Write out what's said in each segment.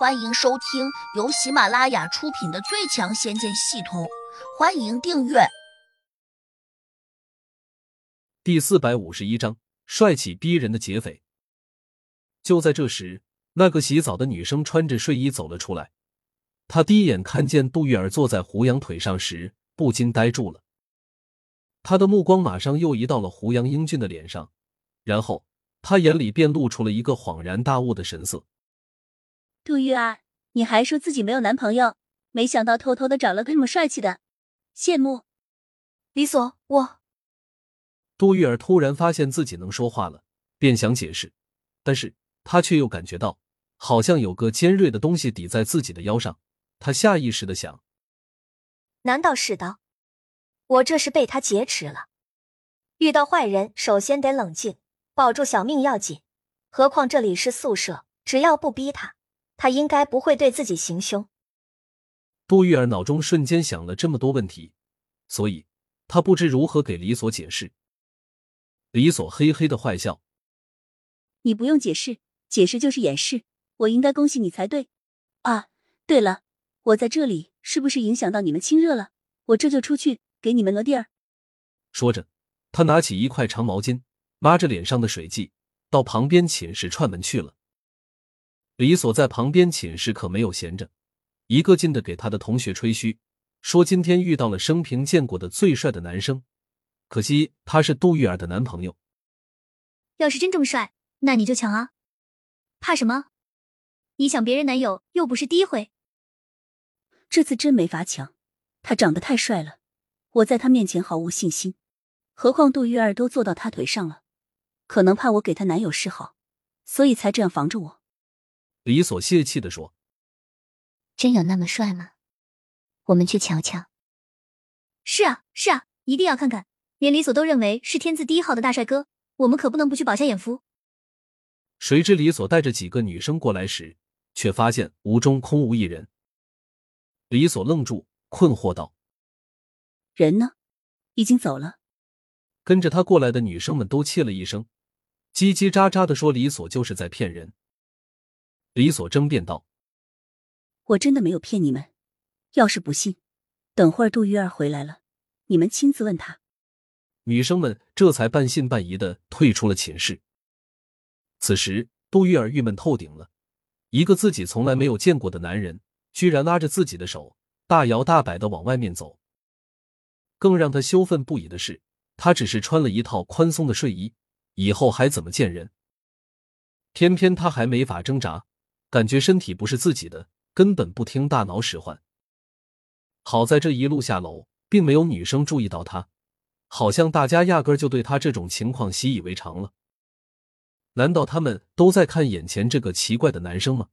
欢迎收听由喜马拉雅出品的《最强仙剑系统》，欢迎订阅。第四百五十一章：帅气逼人的劫匪。就在这时，那个洗澡的女生穿着睡衣走了出来。她第一眼看见杜玉儿坐在胡杨腿上时，不禁呆住了。他的目光马上又移到了胡杨英俊的脸上，然后他眼里便露出了一个恍然大悟的神色。杜玉儿，你还说自己没有男朋友，没想到偷偷的找了个这么帅气的，羡慕。李所，我……杜玉儿突然发现自己能说话了，便想解释，但是她却又感觉到好像有个尖锐的东西抵在自己的腰上。她下意识的想：难道是刀？我这是被他劫持了。遇到坏人，首先得冷静，保住小命要紧。何况这里是宿舍，只要不逼他。他应该不会对自己行凶。杜玉儿脑中瞬间想了这么多问题，所以他不知如何给李所解释。李所嘿嘿的坏笑：“你不用解释，解释就是掩饰。我应该恭喜你才对。啊，对了，我在这里是不是影响到你们亲热了？我这就出去给你们挪地儿。”说着，他拿起一块长毛巾，抹着脸上的水迹，到旁边寝室串门去了。李所在旁边寝室可没有闲着，一个劲的给他的同学吹嘘，说今天遇到了生平见过的最帅的男生，可惜他是杜玉儿的男朋友。要是真这么帅，那你就抢啊！怕什么？你抢别人男友又不是第一回。这次真没法抢，他长得太帅了，我在他面前毫无信心。何况杜玉儿都坐到他腿上了，可能怕我给她男友示好，所以才这样防着我。李所泄气的说：“真有那么帅吗？我们去瞧瞧。”是啊，是啊，一定要看看。连李所都认为是天字第一号的大帅哥，我们可不能不去饱下眼福。谁知李所带着几个女生过来时，却发现屋中空无一人。李所愣住，困惑道：“人呢？已经走了。”跟着他过来的女生们都切了一声，叽叽喳喳的说：“李所就是在骗人。”李所争辩道：“我真的没有骗你们。要是不信，等会儿杜玉儿回来了，你们亲自问他。”女生们这才半信半疑的退出了寝室。此时，杜玉儿郁闷透顶了。一个自己从来没有见过的男人，居然拉着自己的手，大摇大摆的往外面走。更让他羞愤不已的是，他只是穿了一套宽松的睡衣，以后还怎么见人？偏偏他还没法挣扎。感觉身体不是自己的，根本不听大脑使唤。好在这一路下楼，并没有女生注意到他，好像大家压根就对他这种情况习以为常了。难道他们都在看眼前这个奇怪的男生吗？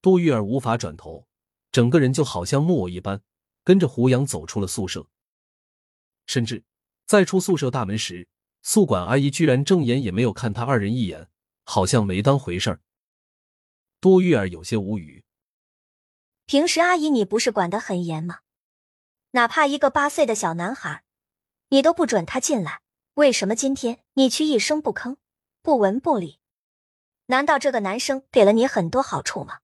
杜玉儿无法转头，整个人就好像木偶一般，跟着胡杨走出了宿舍。甚至在出宿舍大门时，宿管阿姨居然正眼也没有看他二人一眼，好像没当回事儿。杜玉儿有些无语。平时阿姨你不是管得很严吗？哪怕一个八岁的小男孩，你都不准他进来，为什么今天你却一声不吭，不闻不理？难道这个男生给了你很多好处吗？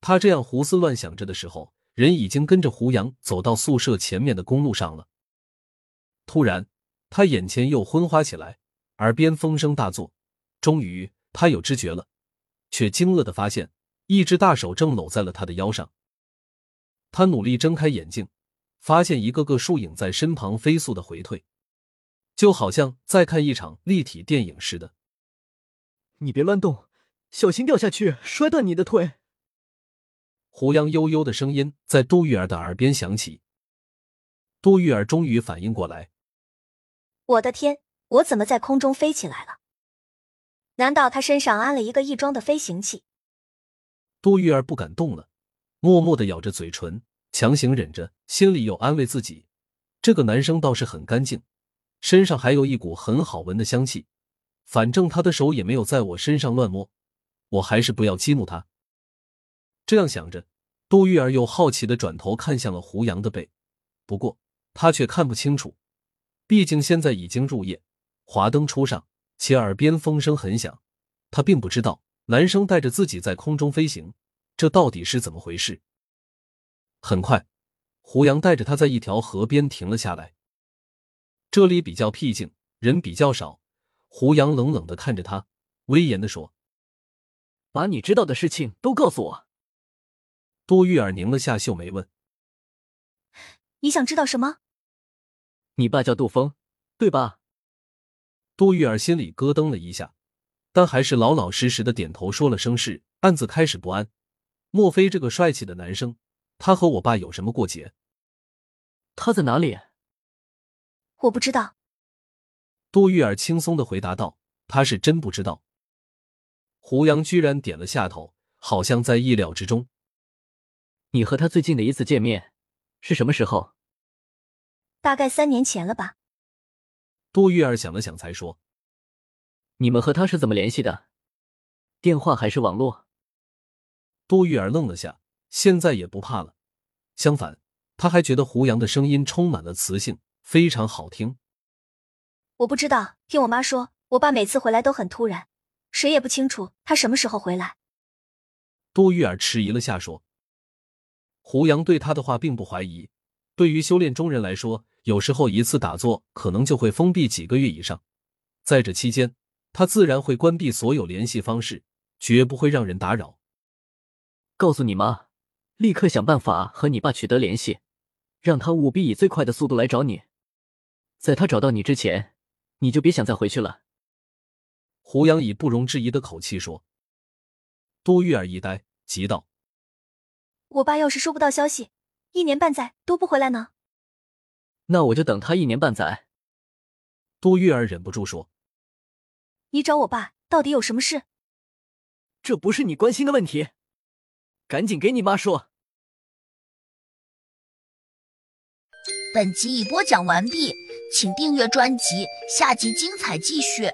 他这样胡思乱想着的时候，人已经跟着胡杨走到宿舍前面的公路上了。突然，他眼前又昏花起来，耳边风声大作，终于他有知觉了。却惊愕的发现，一只大手正搂在了他的腰上。他努力睁开眼睛，发现一个个树影在身旁飞速的回退，就好像在看一场立体电影似的。你别乱动，小心掉下去摔断你的腿。胡杨悠悠的声音在杜玉儿的耳边响起。杜玉儿终于反应过来，我的天，我怎么在空中飞起来了？难道他身上安了一个翼装的飞行器？杜玉儿不敢动了，默默的咬着嘴唇，强行忍着，心里又安慰自己：这个男生倒是很干净，身上还有一股很好闻的香气。反正他的手也没有在我身上乱摸，我还是不要激怒他。这样想着，杜玉儿又好奇的转头看向了胡杨的背，不过他却看不清楚，毕竟现在已经入夜，华灯初上。且耳边风声很响，他并不知道男生带着自己在空中飞行，这到底是怎么回事？很快，胡杨带着他在一条河边停了下来。这里比较僻静，人比较少。胡杨冷冷的看着他，威严的说：“把你知道的事情都告诉我。”多玉儿拧了下秀眉问：“你想知道什么？”你爸叫杜峰，对吧？多玉儿心里咯噔了一下，但还是老老实实的点头说了声是，暗自开始不安。莫非这个帅气的男生，他和我爸有什么过节？他在哪里？我不知道。杜玉儿轻松的回答道：“他是真不知道。”胡杨居然点了下头，好像在意料之中。你和他最近的一次见面是什么时候？大概三年前了吧。多玉儿想了想，才说：“你们和他是怎么联系的？电话还是网络？”杜玉儿愣了下，现在也不怕了。相反，他还觉得胡杨的声音充满了磁性，非常好听。我不知道，听我妈说，我爸每次回来都很突然，谁也不清楚他什么时候回来。杜玉儿迟疑了下，说：“胡杨对他的话并不怀疑。对于修炼中人来说。”有时候一次打坐可能就会封闭几个月以上，在这期间，他自然会关闭所有联系方式，绝不会让人打扰。告诉你妈，立刻想办法和你爸取得联系，让他务必以最快的速度来找你。在他找到你之前，你就别想再回去了。胡杨以不容置疑的口气说。多玉儿一呆，急道：“我爸要是收不到消息，一年半载都不回来呢？”那我就等他一年半载。杜玉儿忍不住说：“你找我爸到底有什么事？这不是你关心的问题，赶紧给你妈说。”本集已播讲完毕，请订阅专辑，下集精彩继续。